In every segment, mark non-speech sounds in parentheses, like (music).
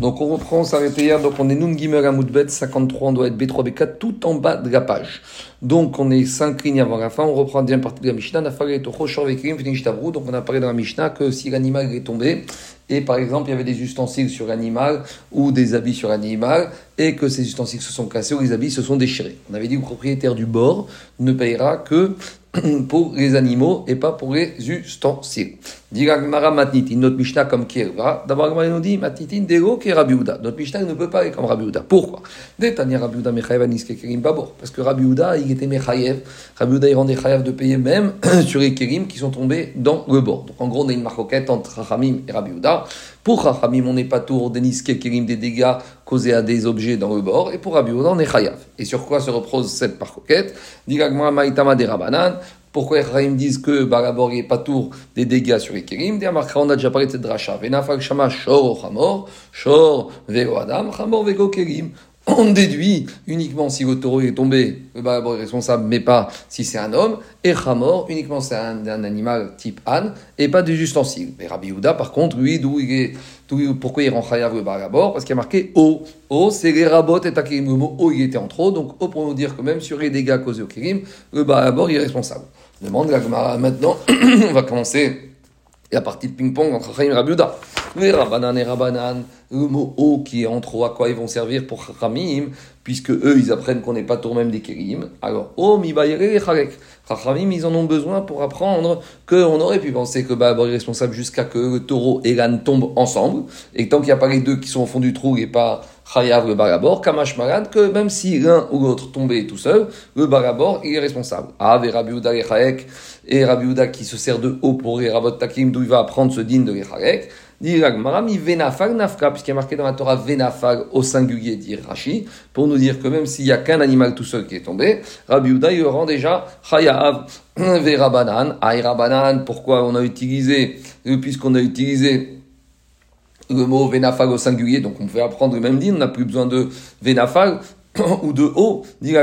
Donc on reprend, on s'arrêtait hier, donc on est Noum Gimel Amoudbet, 53, on doit être B3, B4, tout en bas de la page. Donc on est 5 lignes avant la fin, on reprend la deuxième partie de la Mishnah, donc on a parlé dans la Mishnah que si l'animal est tombé, et par exemple il y avait des ustensiles sur l'animal ou des habits sur l'animal, et que ces ustensiles se sont cassés ou les habits se sont déchirés. On avait dit que le propriétaire du bord ne payera que (clears throat) pour les animaux et pas pour les ustensiles. Diragmara matnitin, notre Mishnah comme Kierva. D'abord, il nous dit matnitin dego qui Rabiuda. Notre Mishnah ne peut pas aller comme Rabiuda. Pourquoi? Détania kerim babor. Parce que Rabiuda, il était mechayev. Rabiuda, il rendait chayev de payer même (clears throat) sur les kerim qui sont tombés dans le bord. Donc en gros, on a une marquette entre Rachamim et Rabiuda. Pour Rachamim, on n'est pas tour des niske kerim des dégâts causés à des objets dans le bord. Et pour Rabiuda, on est chayav. Et sur quoi se repose cette marquette Diragmara maitama de Rabanan. Pourquoi les disent que Barabor n'est pas tour des dégâts sur les Kérim On a déjà parlé de cette dracha. Venafak Shama Shor Chamor, Shor Vego Adam, Chamor Vego Kérim. On déduit uniquement si le taureau est tombé, le Barabor est responsable, mais pas si c'est un homme. Et Chamor, uniquement c'est un, animal type âne, et pas des ustensiles. Mais Rabbi Houda, par contre, lui, d'où il est, pourquoi il rend Chayav le Barabor Parce qu'il y a marqué O. O, c'est les rabots et Takirim. Le mot O, il était en trop. Donc, O pour nous dire que même sur les dégâts causés au Kérim, le Barabor, il est responsable. Demande la Gemara maintenant. (coughs) on va commencer la partie de ping-pong entre Chaim et Rabiuda. Les Rabanan et Rabanan, le mot O qui est en trop, à quoi ils vont servir pour Chachamim, puisque eux, ils apprennent qu'on n'est pas tour même des Kérim. Alors, O mi et Chalek. Chachamim, ils en ont besoin pour apprendre qu'on aurait pu penser que bah, est responsable jusqu'à que le taureau et l'âne tombent ensemble, et tant qu'il n'y a pas les deux qui sont au fond du trou et pas Chayav le barabor, Kamash Marad, que même si l'un ou l'autre tombait tout seul, le barabor, il est responsable. Ah, et Rabbi et Rabbi qui se sert de haut pour les Rabot Takim, d'où il va apprendre ce din de Echayek, Venafag Nafka, puisqu'il est marqué dans la Torah Venafag au singulier, dit Rashi, pour nous dire que même s'il n'y a qu'un animal tout seul qui est tombé, Rabbi Uda, rend déjà Chayav (clears throat) Verabanan, Aïrabanan, pourquoi on a utilisé, puisqu'on a utilisé le mot vénafag au singulier, donc on peut apprendre le même dit, on n'a plus besoin de vénafag (clears throat) ou de o, dit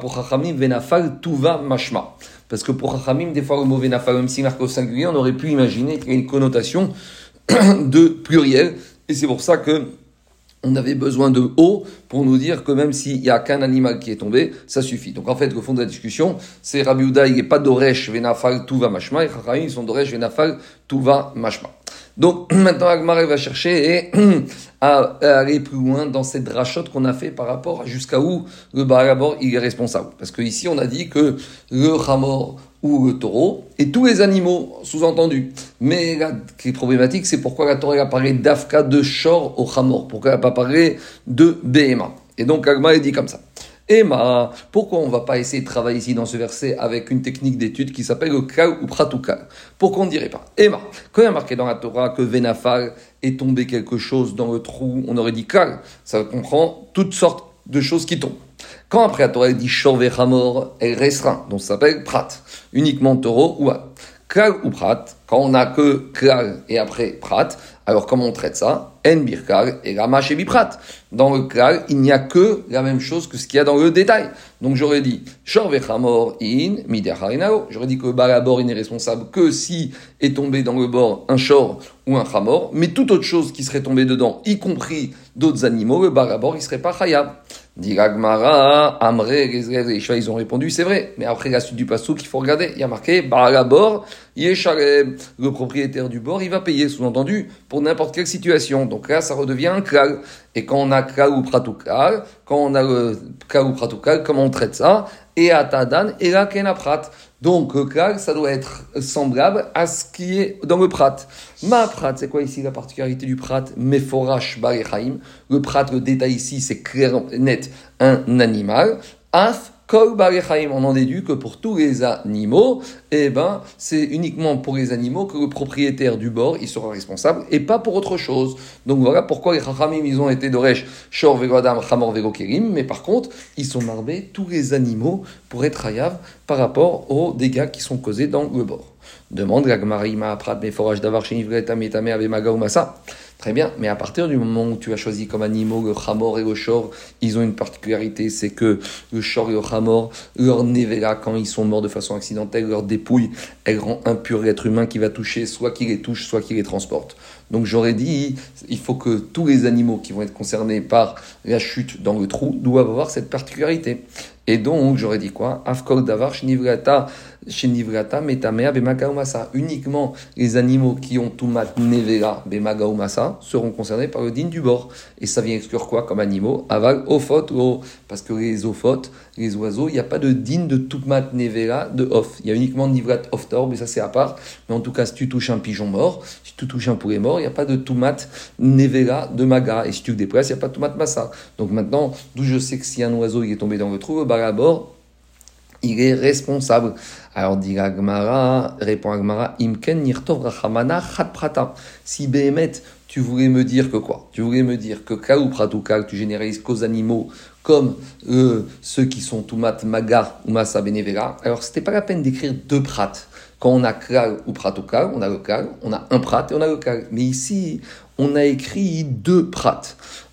pour Chachamim, vénafag, tout va mashma. Parce que pour Chachamim, des fois le mot vénafag, même s'il marque au singulier, on aurait pu imaginer qu'il y a une connotation (coughs) de pluriel, et c'est pour ça que on avait besoin de O pour nous dire que même s'il n'y a qu'un animal qui est tombé, ça suffit. Donc en fait, le fond de la discussion, c'est Rabbi Uda, il n'est pas d'Oresh, Venafal, tout va mashma, et Chachamim, ils sont d'Oresh, Venafal, tout va mashma. Donc (coughs) maintenant, Agmar va chercher (coughs) à, aller plus loin dans cette rachotte qu'on a fait par rapport à jusqu'à où le Barabor il est responsable. Parce qu'ici, on a dit que le Hamor ou le taureau et tous les animaux, sous-entendus. Mais là, ce qui est problématique, c'est pourquoi la Torah a parlé d'Afka de Shor au Hamor, pourquoi elle n'a pas parlé de Behema. Et donc Agmar est dit comme ça. Emma, pourquoi on ne va pas essayer de travailler ici dans ce verset avec une technique d'étude qui s'appelle le kal ou pratukal Pourquoi on ne dirait pas. Emma, quand il y a marqué dans la Torah que Venafal est tombé quelque chose dans le trou, on aurait dit kal, ça comprend toutes sortes de choses qui tombent. Quand après la Torah dit shor hamor, elle restreint, donc ça s'appelle prat, uniquement taureau ou Kal ou prat, quand on n'a que kal et après prat, alors comment on traite ça? En birkal et ramash et biprat. Dans le klal, il n'y a que la même chose que ce qu'il y a dans le détail. Donc j'aurais dit shor vechamor in midacharinao. J'aurais dit que le balabor n'est responsable que si est tombé dans le bord un shor ou un chamor, mais toute autre chose qui serait tombée dedans, y compris d'autres animaux, le balabor il serait pas chayab. Diragmara, Amré, les ils ont répondu, c'est vrai. Mais après la suite du pasouk, il faut regarder. Il y a marqué, Barabor, Yeshalem. Le propriétaire du bord, il va payer, sous-entendu, pour n'importe quelle situation. Donc là, ça redevient un klal. Et quand on a klal ou pratukal, quand on a le klal ou pratukal, comment on traite ça? Et atadan, et là, kenaprat. Donc, le klal, ça doit être semblable à ce qui est dans le prat. Ma prat, c'est quoi ici la particularité du prat? Meforash barechaim. Le prat, le détail ici, c'est clair, net, un animal. On en déduit que pour tous les animaux, eh ben, c'est uniquement pour les animaux que le propriétaire du bord, il sera responsable et pas pour autre chose. Donc voilà pourquoi les chachamim, ils ont été d'Oresh, Shor, Vegodam, Chamor, Vegokerim, mais par contre, ils sont marbés tous les animaux pour être hayav par rapport aux dégâts qui sont causés dans le bord. Demande la Gmarima, Prat, Avemaga ou Massa. Très bien, mais à partir du moment où tu as choisi comme animaux le chamor et le shor, ils ont une particularité, c'est que le shor et le chamor, leur nevela, quand ils sont morts de façon accidentelle, leur dépouille, elle rend impur l'être humain qui va toucher, soit qu'il les touche, soit qu'il les transporte. Donc j'aurais dit, il faut que tous les animaux qui vont être concernés par la chute dans le trou doivent avoir cette particularité. Et donc, j'aurais dit quoi? Afkol davar shnivrata shnivrata metamea bemagaumasa. Uniquement les animaux qui ont tumat nevera bemagaumasa seront concernés par le din du bord. Et ça vient exclure quoi comme animaux? Aval ophot ou parce que les ophotes, les oiseaux, il n'y a pas de din de tumat nevera de off. Il y a uniquement nivrat oftor, mais ça c'est à part. Mais en tout cas, si tu touches un pigeon mort, si tu touches un poulet mort, il n'y a pas de tumat nevera de maga. Et si tu le dépresses, il n'y a pas de tumat massa. Donc maintenant, d'où je sais que si un oiseau il est tombé dans le trou, bah d'abord, il est responsable. Alors dit Agmara, répond Agmara, Imken nirtov rachamana prata. Si Behemet, tu voulais me dire que quoi? Tu voulais me dire que ka ou pratukal, tu généralises qu'aux animaux comme ceux qui sont tumat maga ou masa benevera. Alors c'était pas la peine d'écrire deux prat. Quand on a kal ou pratukal, on a le kal, on a un prat et on a le kal. Mais ici, on a écrit deux prat.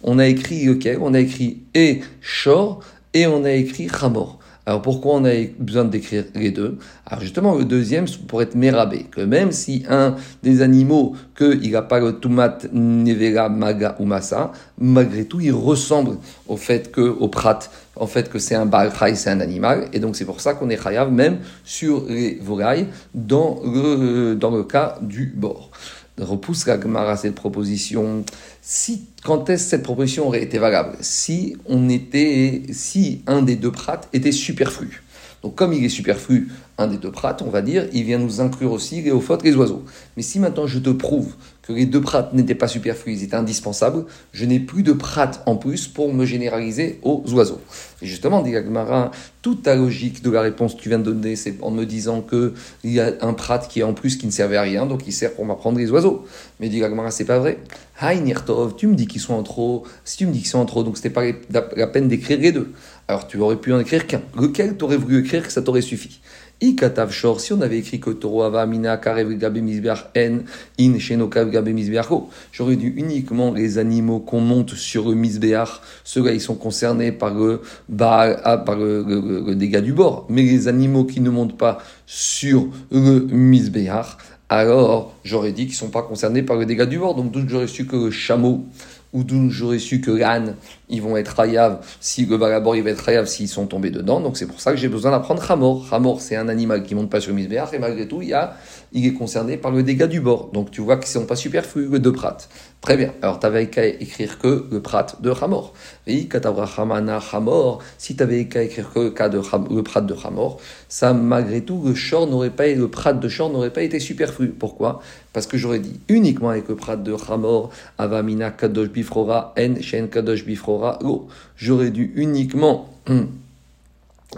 On a écrit lequel On a écrit et shor et on a écrit Hamor. Alors pourquoi on a besoin d'écrire les deux? Alors justement, le deuxième pour être mérabé, que même si un des animaux, qu'il n'a pas le tumat nevera maga ou massa, malgré tout, il ressemble au fait que, au prat, en fait que c'est un balchai, c'est un animal, et donc c'est pour ça qu'on est chayav même sur les volailles dans le, dans le cas du bord repousse la Gemara cette proposition. Si, quand est-ce cette proposition aurait été valable? Si on était, si un des deux prates était superflu. Donc comme il est superflu, un des deux prates, on va dire, il vient nous inclure aussi les ophotes, les oiseaux. Mais si maintenant je te prouve que les deux prates n'étaient pas superflus, ils étaient indispensables, je n'ai plus de prates en plus pour me généraliser aux oiseaux. Et justement, dit Agmara, toute ta logique de la réponse que tu viens de donner, c'est en me disant qu'il y a un prat qui est en plus qui ne servait à rien, donc il sert pour m'apprendre les oiseaux. Mais dit Agmara, c'est pas vrai. Nirtov, tu me dis qu'ils sont en trop, si tu me dis qu'ils sont en trop, donc c'était pas la peine d'écrire les deux. Alors tu aurais pu en écrire qu'un. Lequel tu aurais voulu écrire que ça t'aurait suffi Ikatav Shor, si on avait écrit que Toro Ava Mina Karev Gabe En In Shenokav Gabe j'aurais dû uniquement les animaux qu'on monte sur le Misbeach, ceux-là ils sont concernés par le, ah, par le, dégât du bord. Mais les animaux qui ne montent pas sur le Misbeach, alors j'aurais dit qu'ils ne sont pas concernés par le dégât du bord. Donc j'aurais su que le chameau ou d'où j'aurais su que l'âne, ils vont être rayav, si le balabor, il va être rayav s'ils sont tombés dedans. Donc c'est pour ça que j'ai besoin d'apprendre Hamor. Hamor, c'est un animal qui monte pas sur le et malgré tout, il, y a, il est concerné par le dégât du bord. Donc tu vois qu'ils sont pas superflus, deux prat. Très bien. Alors tu n'avais qu'à écrire que le prat de Hamor. Et Hamana Hamor, si tu avais qu'à écrire que le, cas de, le prat de Hamor, ça malgré tout, le short n'aurait pas, le prat de short n'aurait pas été superflu. Pourquoi? Parce que j'aurais dit uniquement avec le prat de Hamor, Avamina Kadosh Bifrora, En Shen Kadosh Bifrora, J'aurais dû uniquement hum,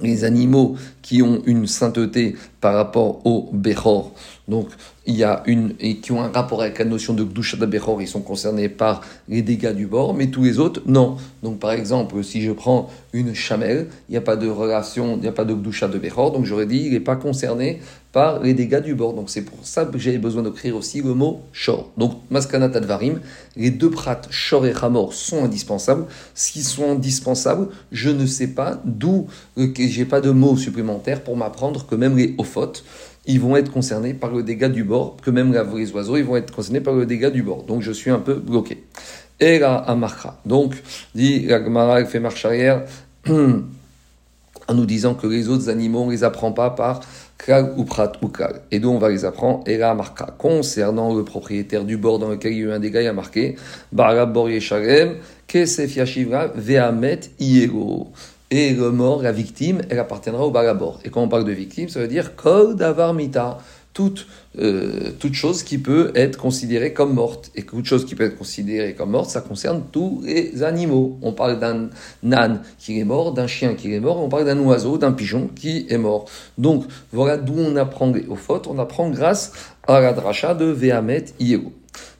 les animaux qui ont une sainteté par rapport au Bechor. Donc, il y a une, et qui ont un rapport avec la notion de Gdusha de Bechor, ils sont concernés par les dégâts du bord, mais tous les autres, non. Donc, par exemple, si je prends une chamelle, il n'y a pas de relation, il n'y a pas de Gdusha de Bechor, donc j'aurais dit, il n'est pas concerné par les dégâts du bord. Donc, c'est pour ça que j'ai besoin d'écrire aussi le mot Shor. Donc, Maskanat Advarim, les deux prates Shor et Hamor sont indispensables. S'ils sont indispensables, je ne sais pas d'où, euh, j'ai pas de mots supplémentaires pour m'apprendre que même les Ils vont être concernés par le dégât du bord, que même les oiseaux, ils vont être concernés par le dégât du bord. Donc je suis un peu bloqué. Et la amarcha. Donc, dit la Gemara, fait marche arrière, (clears throat) en nous disant que les autres animaux, on les apprend pas par kal ou prat ou kal. Et donc, on va les apprendre, et la amarcha. Concernant le propriétaire du bord dans lequel il y a eu un dégât, il a marqué, Bara bor yesharem, kesef yashivra, ve'amet iego et le mort, la victime, elle appartiendra au balabor. Et quand on parle de victime, ça veut dire kol davar mita, toute, euh, toute chose qui peut être considérée comme morte. Et toute chose qui peut être considérée comme morte, ça concerne tous les animaux. On parle d'un âne qui est mort, d'un chien qui est mort, on parle d'un oiseau, d'un pigeon qui est mort. Donc voilà d'où on apprend aux fautes, on apprend grâce à la dracha de Vehamet Yego.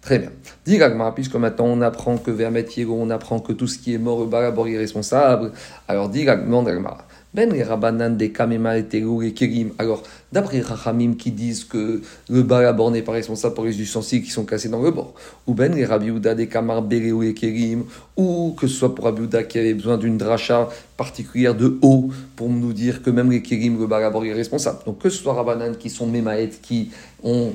Très bien. Dit puisque maintenant on apprend que Vermet on apprend que tout ce qui est mort au Barabor est responsable. Alors dit Gagmar, Ben les Rabanan des et Kerim. Alors, d'après Rachamim qui disent que le balabor n'est pas responsable pour les ustensiles qui sont cassés dans le bord, ou Ben les Rabbi des Kamar Bereu et Kerim, ou que ce soit pour Rabbi qui avait besoin d'une dracha particulière de haut pour nous dire que même les Kerim, le balabor est responsable. Donc, que ce soit Rabanan qui sont Memaet, qui ont,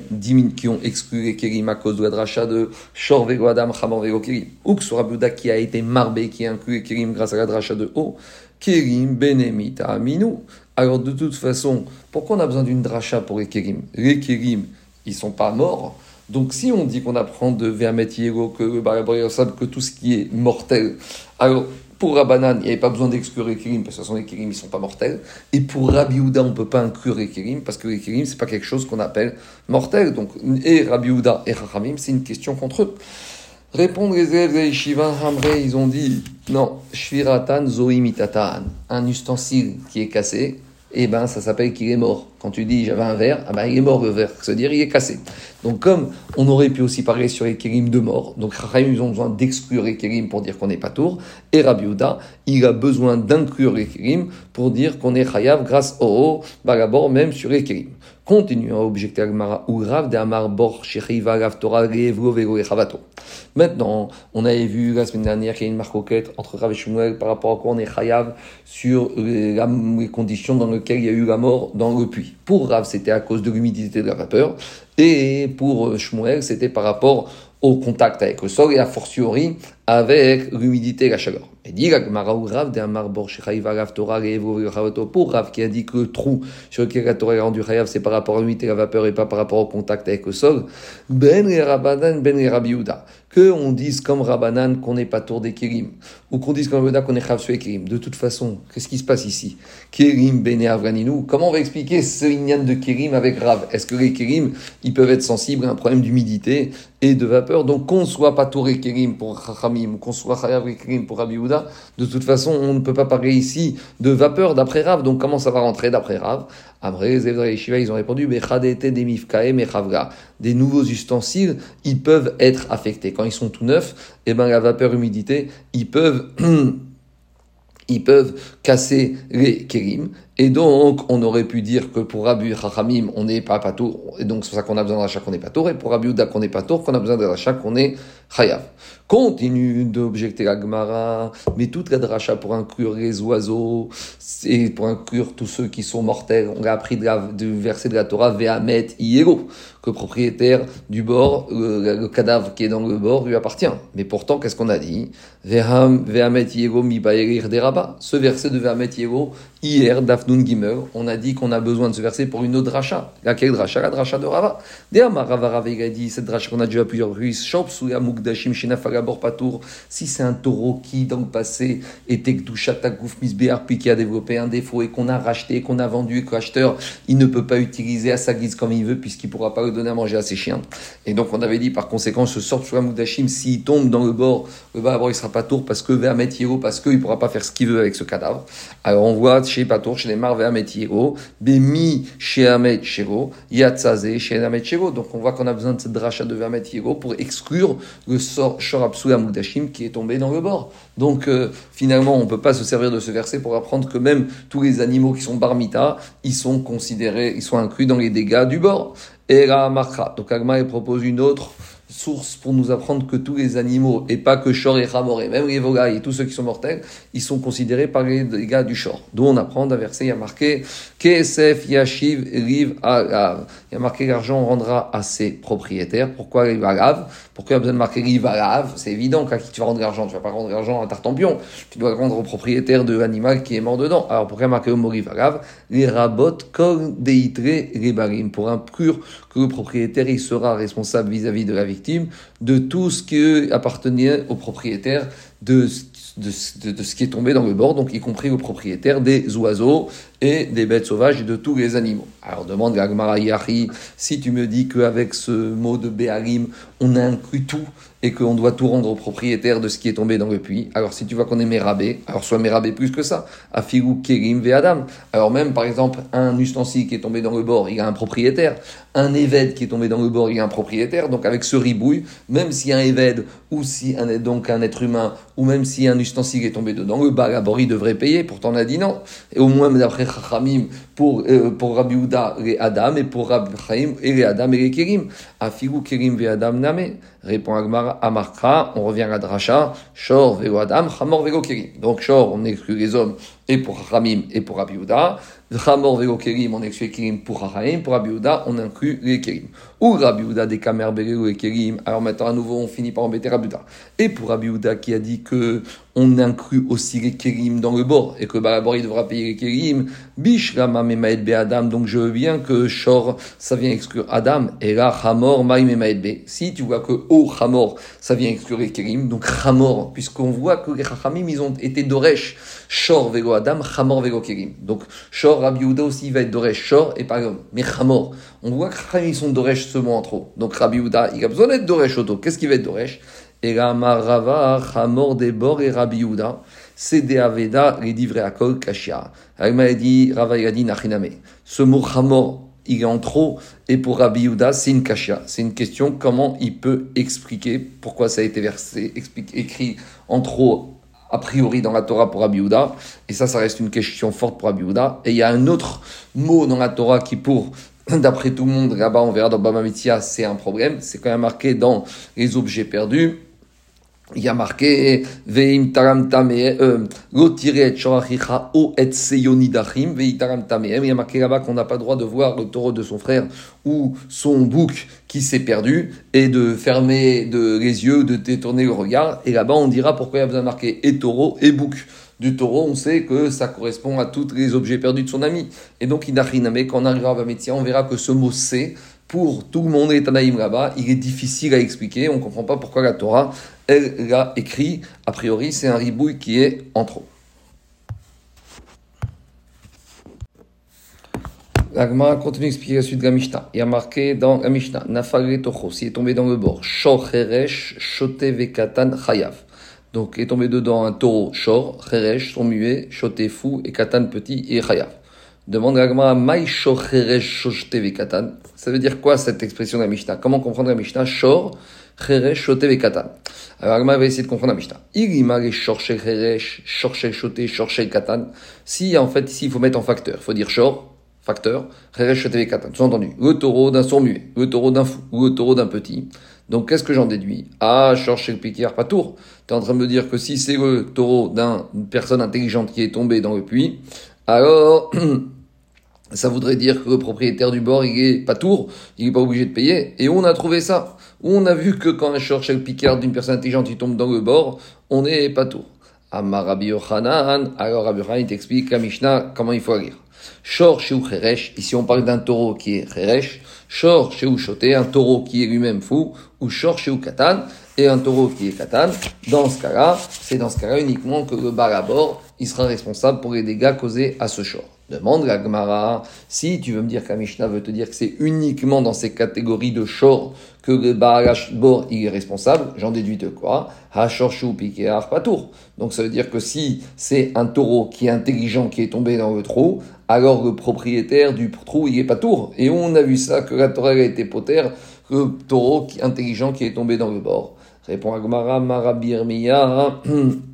qui ont exclu les Kerim à cause de la dracha de Shor Vego Adam, Kerim, ou que ce soit Rabbi qui a été marbé, qui a inclus les Kerim grâce à la dracha de haut, Kérim Benemita Aminou. Alors de toute façon, pourquoi on a besoin d'une dracha pour les Kérim Les Kérim, ils sont pas morts. Donc si on dit qu'on apprend de Vermet que que tout ce qui est mortel, alors pour Rabbanan, il n'y avait pas besoin d'exclure les Kérim, parce que ce sont les Kérim, ils ne sont pas mortels. Et pour Rabbi Houda, on ne peut pas inclure les Kérim, parce que les Kérim, ce n'est pas quelque chose qu'on appelle mortel. Donc, et Rabbi Houda et Rachamim, c'est une question contre eux. Répondre les élèves de Yeshiva Hamre, ils ont dit non, Shviratan Zoimitatan, un ustensile qui est cassé, eh ben ça s'appelle qu'il est mort. Quand tu dis j'avais un verre, ah ben il est mort le verre, c'est-à-dire il est cassé. Donc comme on aurait pu aussi parler sur les kérim de mort, donc ils ont besoin d'exclure les kérim pour dire qu'on n'est pas tour, et Rabbi il a besoin d'inclure les kérim pour dire qu'on est chayav grâce au bagabor même sur les kérim. Continuons à objecter Agmara. Maintenant, on avait vu la semaine dernière qu'il y a une marcoquette entre Rav et Shmuel par rapport à quoi on est chayav sur les conditions dans lesquelles il y a eu la mort dans le puits. Pour Rav, c'était à cause de l'humidité de la vapeur, et pour Shmuel, c'était par rapport au contact avec le sol et a fortiori avec l'humidité et la chaleur. Et dit Rav pour Rav qui a dit que le trou sur lequel la Torah est rendu chayav c'est par rapport à l'humidité et la vapeur et pas par rapport au contact avec le sol. Ben et Rabbanan, ben et Rabbi que on dise comme Rabbanan qu'on n'est pas tour des Kérim, ou qu'on dise comme Rabbanan qu'on est Chav sur les Kérim. De toute façon, qu'est-ce qui se passe ici Kérim, Bene Avraninu, comment on va expliquer ce lignan de Kérim avec Rav Est-ce que les Kérim, ils peuvent être sensibles à un problème d'humidité et de vapeur Donc qu'on soit pas tour et Kérim pour Chachamim, qu'on soit Chayav et Kérim pour De toute façon, on ne peut pas parler ici de vapeur d'après Rav, donc comment ça va rentrer d'après Rav? Après, les Shiva, ils ont répondu, des nouveaux ustensiles, ils peuvent être affectés. Quand ils sont tout neufs, et eh ben, la vapeur, humidité, ils peuvent, (clears throat) ils peuvent casser les kérim. Et donc, on aurait pu dire que pour Rabbi Chachamim, on n'est pas patour, et donc c'est pour ça qu'on a besoin d'achat qu'on n'est pas tour, et pour Rabbi Uda qu'on n'est pas tour, qu'on a besoin d'achat qu'on est chayav. Continue d'objecter la Gemara, mais toute la dracha pour inclure les oiseaux, et pour inclure tous ceux qui sont mortels, on a appris de du verset de la Torah, Vehamet Iego, que le propriétaire du bord, le, cadavre qui est dans le bord, lui appartient. Mais pourtant, qu'est-ce qu'on a dit? Vehamet Iego mi deraba. Ce verset de Vehamet Iego, hier, Dafnun Gimel, on a dit qu'on a besoin de ce verset pour une autre dracha. Laquelle dracha? La dracha de Rava. D'ailleurs, Rava Rava a dit, cette dracha qu'on a déjà plusieurs reprises, Shop Mukdashim Shenafagabor Patour, si c'est un taureau qui, dans le passé, était Gdushatakuf Misbear, puis qui a développé un défaut et qu'on a racheté, qu'on a vendu et que l'acheteur, il ne peut pas utiliser à sa guise comme il veut, puisqu'il ne pourra pas le donner à manger à ses chiens. Et donc, on avait dit, par conséquent, ce sort sur Mukdashim, s'il tombe dans le bord, le bas il sera pas tour parce que Vermet parce qu'il ne pourra pas faire ce qu'il veut avec ce cadavre. Alors, on voit chez Patour, chez les Marve Amet Bemi chez Amet Shiro, Yatzaze chez Amet Donc, on voit qu'on a besoin de cette dracha de Vermet pour exclure le sort Shorapsula Mudashim qui est tombé dans le bord. Donc euh, finalement, on ne peut pas se servir de ce verset pour apprendre que même tous les animaux qui sont barmita, ils sont considérés, ils sont inclus dans les dégâts du bord. Et marcha. Donc Agma propose une autre source pour nous apprendre que tous les animaux, et pas que Shor et Hamoré, même les volailles et tous ceux qui sont mortels, ils sont considérés par les dégâts du Shor. D'où on apprend d'un verset, il y a marqué Kesef Yashiv Riv Agav. Il y a marqué l'argent rendra à ses propriétaires. Pourquoi Riv Agav? Pourquoi il y a besoin de marquer Riv Agav C'est évident qu'à qui tu vas rendre l'argent Tu vas pas rendre l'argent à Tartampion. Tu dois rendre au propriétaire de l'animal qui est mort dedans. Alors pourquoi marquer au mot Riv Agav? Les rabot kol deitre ribarim. Pour inclure que le propriétaire il sera responsable vis-à-vis de la victime de tout ce qui appartenait au propriétaire de, de, de, ce qui est tombé dans le bord, donc y compris au propriétaire des oiseaux et des bêtes sauvages et de tous les animaux. Alors demande Gagmara Yahi, si tu me dis qu'avec ce mot de Béarim, on inclut tout et qu'on doit tout rendre au propriétaire de ce qui est tombé dans le puits, alors si tu vois qu'on est Mérabé, alors soit Mérabé plus que ça, Afigou Kerim Adam. Alors même par exemple, un ustensile qui est tombé dans le bord, il a un propriétaire, un évêde qui est tombé dans le bord, il a un propriétaire, donc avec ce ribouille, même si un évêde ou si un, donc un être humain, ou même si un ustensile est tombé dedans, le bas devrait payer, pourtant on a dit non. Et au moins d'après Pour, euh, pour Rabbi les Adam, et pour Rabbi Chaim, et Adam et les Kerim. Afigou Kerim ve Adam Name. Répond Agmar Amarkra, on revient à dracha, Shor vego Adam, Chamor vego Kerim. Donc Shor, on exclut les hommes, et pour Ramim, et pour Rabbi Chamor vego Kerim, on exclut les Kerim pour Hachaim, pour Rabbi on inclut les Kerim. Ou Rabbi des Kamer Beleu et Kerim. Alors maintenant, à nouveau, on finit par embêter Rabbi Et pour Rabbi qui a dit que on inclut aussi les Kerim dans le bord, et que Balabor, il devra payer les Kerim, Bish Rama Memaed Be Adam, donc je veux bien que Shor, ça vient exclure Adam, et là, Hamor Memaed Be. Si tu vois que O Hamor, ça vient exclure Kerim, donc Hamor, puisqu'on voit que les Chachamim, ils ont été Doresh, Shor Vego Adam, Hamor Vego Kerim. Donc Shor, Rabbi aussi, il va être Doresh Shor, et pas mais Hamor. On voit que Chachamim, ils sont Doresh seulement en trop. Donc Rabbi il a besoin d'être Doresh Auto. Qu'est-ce qu'il va être Doresh? Et Hamor Debor et Rabbi Yehuda, c'est Aveda, les divrei Akol, Kashia. Rava dit Nachiname. Ce mot Hamor, il est en trop, et pour Rabbi Yehuda, c'est une Kashia. C'est une question, comment il peut expliquer pourquoi ça a été versé, écrit en trop a priori dans la Torah pour Rabbi Yehuda, et ça, ça reste une question forte pour Rabbi Yehuda. Et il y a un autre mot dans la Torah qui, pour (clears throat) d'après tout le monde, là-bas, on verra dans Baba c'est un problème. C'est quand même marqué dans les objets perdus il y a marqué Veim taram euh, o et seyonidachim taram Il a marqué là-bas qu'on n'a pas le droit de voir le taureau de son frère ou son bouc qui s'est perdu et de fermer les yeux, de détourner le regard. Et là-bas, on dira pourquoi il y a besoin marquer et taureau et bouc. Du taureau, on sait que ça correspond à tous les objets perdus de son ami. Et donc, mais quand on arrivera à Bamétia, on verra que ce mot c'est pour tout le monde est Tanaïm là-bas, il est difficile à expliquer. On ne comprend pas pourquoi la Torah, elle l'a écrit. A priori, c'est un ribouille qui est en trop. L'Agma continue d'expliquer la suite de la Mishnah. Il y a marqué dans la Mishnah, Nafagre Toho, s'il est tombé dans le bord, Shor Cheresh, Shote Vekatan Chayav. Donc, il est tombé dedans un taureau, Shor, Cheresh, son muet, Shote fou et Katan petit et Chayav. Demande à Maï Katan? Ça veut dire quoi cette expression de la Comment comprendre la Mishnah? Shor, Cheresh, Shote, Katan. Alors Agma va essayer de comprendre la Mishnah. Irimare, Shor, Cheresh, Shor, Shote, Shor, Katan. Si en fait, ici il faut mettre en facteur, il faut dire Shor, facteur, Cheresh, Shote, Katan. Tout entendu. Le taureau d'un sourd muet, le taureau d'un fou, ou le taureau d'un petit. Donc qu'est-ce que j'en déduis? Ah, Shor, Shel, pas tour. Tu es en train de me dire que si c'est le taureau d'une personne intelligente qui est tombée dans le puits, alors (clears throat) ça voudrait dire que le propriétaire du bord, il est pas tour, il est pas obligé de payer. Et on a trouvé ça. On a vu que quand un short picard d'une personne intelligente, il tombe dans le bord, on n'est pas tour. Amar Rabbi Yochanan, alors Rabbi Yochanan, il t'explique la Mishnah comment il faut lire. Shor chez Cheresh, ici on parle d'un taureau qui est Cheresh, Shor chez Choté, un taureau qui est lui-même fou, ou Shor chez Katan, et un taureau qui est Katan. Dans ce cas-là, c'est dans ce cas-là uniquement que le bar à bord, il sera responsable pour les dégâts causés à ce Shor. Demande la Gemara, si tu veux me dire qu'Amishna veut te dire que c'est uniquement dans ces catégories de shor que le Bor il est responsable, j'en déduis de quoi? Hachor pas Patour. Donc ça veut dire que si c'est un taureau qui est intelligent qui est tombé dans le trou, alors le propriétaire du trou il est pas tour. Et on a vu ça que la Torah a été poter, le taureau intelligent qui est tombé dans le bord. Répond Agmara, Marabirmiya. (clears throat)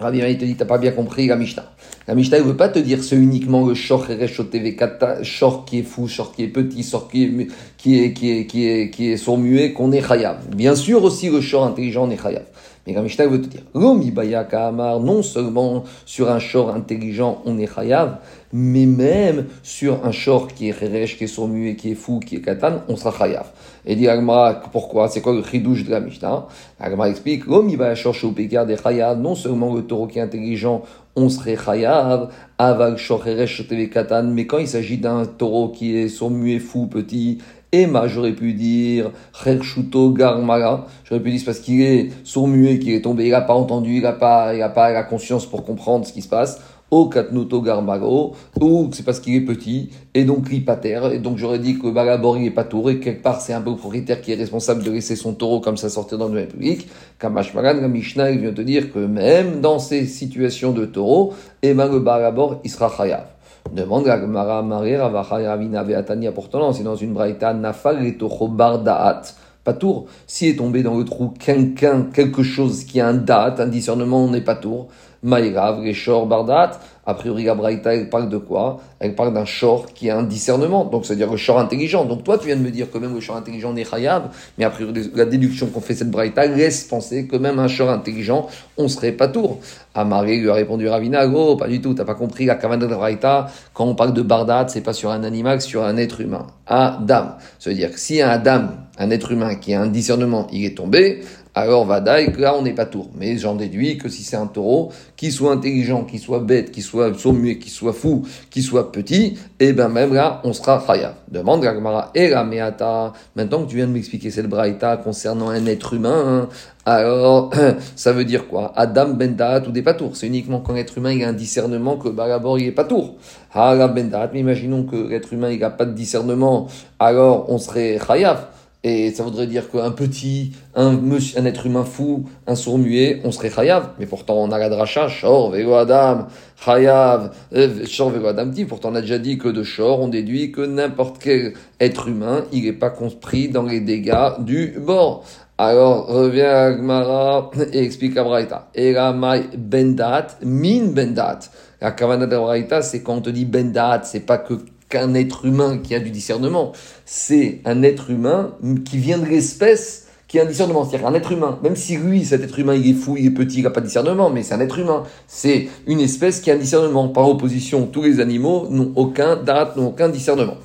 Rabbi il te dit, t'as pas bien compris la Mishnah. La Mishnah ne veut pas te dire c'est uniquement le shor qui est fou, shor qui est petit, shor qui est, qui est, qui est, qui est, qui est muet, qu'on est chayav. Bien sûr aussi le shor intelligent, on est chayav. Mais la Mishnah veut te dire, non seulement sur un shor intelligent, on est chayav, mais même sur un short qui est reresh, qui est sourd muet, qui est fou, qui est katan, on sera chayav. Et dit Agma, pourquoi? C'est quoi le chidouche de la Mishnah? Agma explique, non seulement le taureau qui est intelligent, on serait chayav, avag shocheresh katan, mais quand il s'agit d'un taureau qui est sourd muet, fou, petit, Emma, j'aurais pu dire, Cherchuto Garmara, j'aurais pu dire parce qu'il est sourd muet, qu'il est tombé, il n'a pas entendu, il n'a pas, il a pas la conscience pour comprendre ce qui se passe au katnuto garmago, ou c'est parce qu'il est petit, et donc terre et donc j'aurais dit que Balabor il est pas tour, et quelque part c'est un peu le propriétaire qui est responsable de laisser son taureau comme ça sortir dans le public. Kamashmagan, la Mishnah, il vient te dire que même dans ces situations de taureau, et ben le Balabor il sera chayav. Demande la Gemara Marir Avachayavina Veatania pourtant, c'est dans une braïta Nafal et Da'at pas tour. S'il est tombé dans le trou quelqu'un, quelque chose qui a un date, un discernement, on n'est pas tour. Maïrav, Reshor, Bardat. A priori, la Braïta, elle parle de quoi? Elle parle d'un short qui a un discernement, donc c'est-à-dire le short intelligent. Donc toi, tu viens de me dire que même le short intelligent n'est chayav, mais a priori, la déduction qu'on fait cette Braïta laisse penser que même un short intelligent, on serait pas tour. Amari lui a répondu Ravina, oh, pas du tout, t'as pas compris la Kavana de Braïta, quand on parle de Bardat, c'est pas sur un animal, sur un être humain. Adam. Ça veut dire que si un Adam, un être humain qui a un discernement, il est tombé, alors Vadaï, là on n'est pas tour. Mais j'en déduis que si c'est un taureau, qui soit intelligent, qui soit bête, qui soit sourd-muet, qui soit fou, qui soit petit, et eh ben même là on sera chaya. Demande Gagmara et la meata. Maintenant que tu viens de m'expliquer cette braïta concernant un être humain, hein, alors (clears throat) ça veut dire quoi? Adam bendat ou des patours. C'est uniquement quand l'être humain il a un discernement que bah, d'abord il est patour. Adam bendat, mais imaginons que l'être humain il n'a pas de discernement, alors on serait chayav. Et ça voudrait dire qu'un petit, un, être humain fou, un sourd-muet, on serait chayav. Mais pourtant, on a la dracha, shor, vego adam, chayav, euh, shor, vego adam, Pourtant, on a déjà dit que de shor, on déduit que n'importe quel être humain, il n'est pas compris dans les dégâts du bord. Alors, revient à Gmara et explique à Braïta. Eramai bendat, min bendat. La kavana de Braïta, c'est quand on te dit bendat, c'est pas que qu'un être humain qui a du discernement. C'est un être humain qui vient de l'espèce qui a un discernement. C'est-à-dire un être humain, même si lui, cet être humain, il est fou, il est petit, il n'a pas de discernement, mais c'est un être humain. C'est une espèce qui a un discernement. Par opposition, tous les animaux n'ont aucun date, n'ont aucun discernement.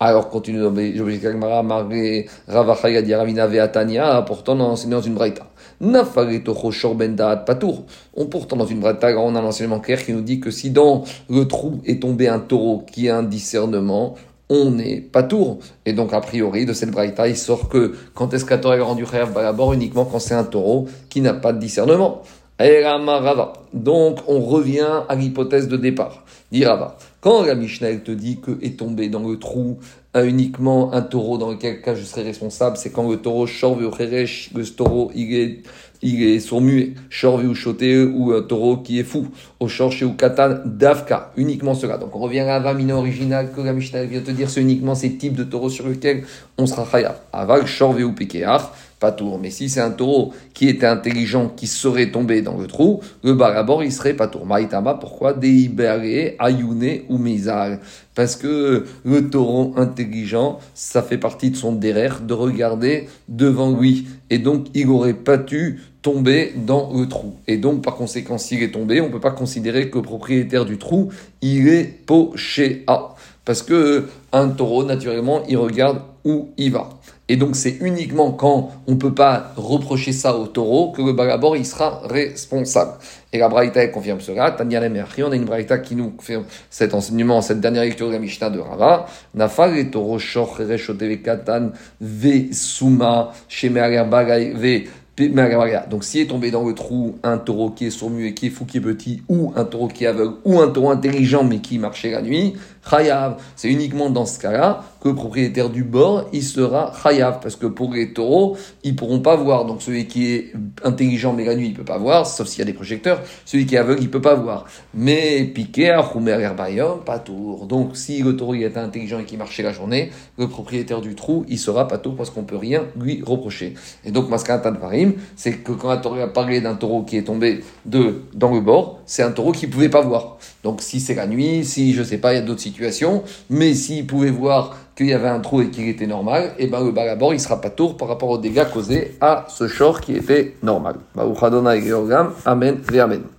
Alors, continue Ravina pourtant dans, dans une braïta. Patour. On pourtant dans une braïta, on a un clair qui nous dit que si dans le trou est tombé un taureau qui a un discernement, on n'est pas tour. Et donc, a priori, de cette braïta, il sort que quand est-ce taureau est rendu khayaf d'abord uniquement quand c'est un taureau qui n'a pas de discernement. Donc, on revient à l'hypothèse de départ. Dit quand la Mishnah te dit que est tombé dans le trou uniquement un taureau dans lequel cas je serai responsable, c'est quand le taureau chorve ou le taureau il est, il est sourd-muet, chorve ou choté ou un taureau qui est fou, au chorche ou katan davka, uniquement cela. Donc on revient à la mina originale que la Mishnah vient te dire, c'est uniquement ces types de taureaux sur lesquels on sera chaya. Aval, chorve ou pekeach, pas tour. Mais si c'est un taureau qui était intelligent, qui serait tombé dans le trou, le barabor, il serait pas tour. Maïtama, pourquoi Deibere, Ayune ou Mizal Parce que le taureau intelligent, ça fait partie de son derrière de regarder devant lui. Et donc, il aurait pas dû tomber dans le trou. Et donc, par conséquent, s'il est tombé, on peut pas considérer que propriétaire du trou, il est poché à. Parce que un taureau, naturellement, il regarde où il va. Et donc, c'est uniquement quand on ne peut pas reprocher ça au taureau que le balabor, il sera responsable. Et la Braïta, confirme cela. Tanya on a une Braïta qui nous confirme cet enseignement, cette dernière lecture de la Mishnah de Rava. Nafal et taureau, katan, ve, suma, ve, donc, s'il est tombé dans le trou un taureau qui est sourd-muet, qui est fou, qui est petit, ou un taureau qui est aveugle, ou un taureau intelligent mais qui marchait la nuit. C'est uniquement dans ce cas-là que propriétaire du bord, il sera chayav. Parce que pour les taureaux, ils pourront pas voir. Donc, celui qui est intelligent mais la nuit, il peut pas voir, sauf s'il y a des projecteurs. Celui qui est aveugle, il peut pas voir. Mais piqué, pas tour. Donc, si le taureau est intelligent et qui marchait la journée, le propriétaire du trou, il sera pas tour parce qu'on peut rien lui reprocher. Et donc, Maskata de Varim, c'est que quand a parlé d'un taureau qui est tombé de, dans le bord, c'est un taureau qui pouvait pas voir. Donc si c'est la nuit, si je sais pas, il y a d'autres situations, mais s'il pouvait voir qu'il y avait un trou et qu'il était normal, et eh ben le balabor il sera pas tour par rapport aux dégâts causés à ce short qui était normal. Amen et Amen.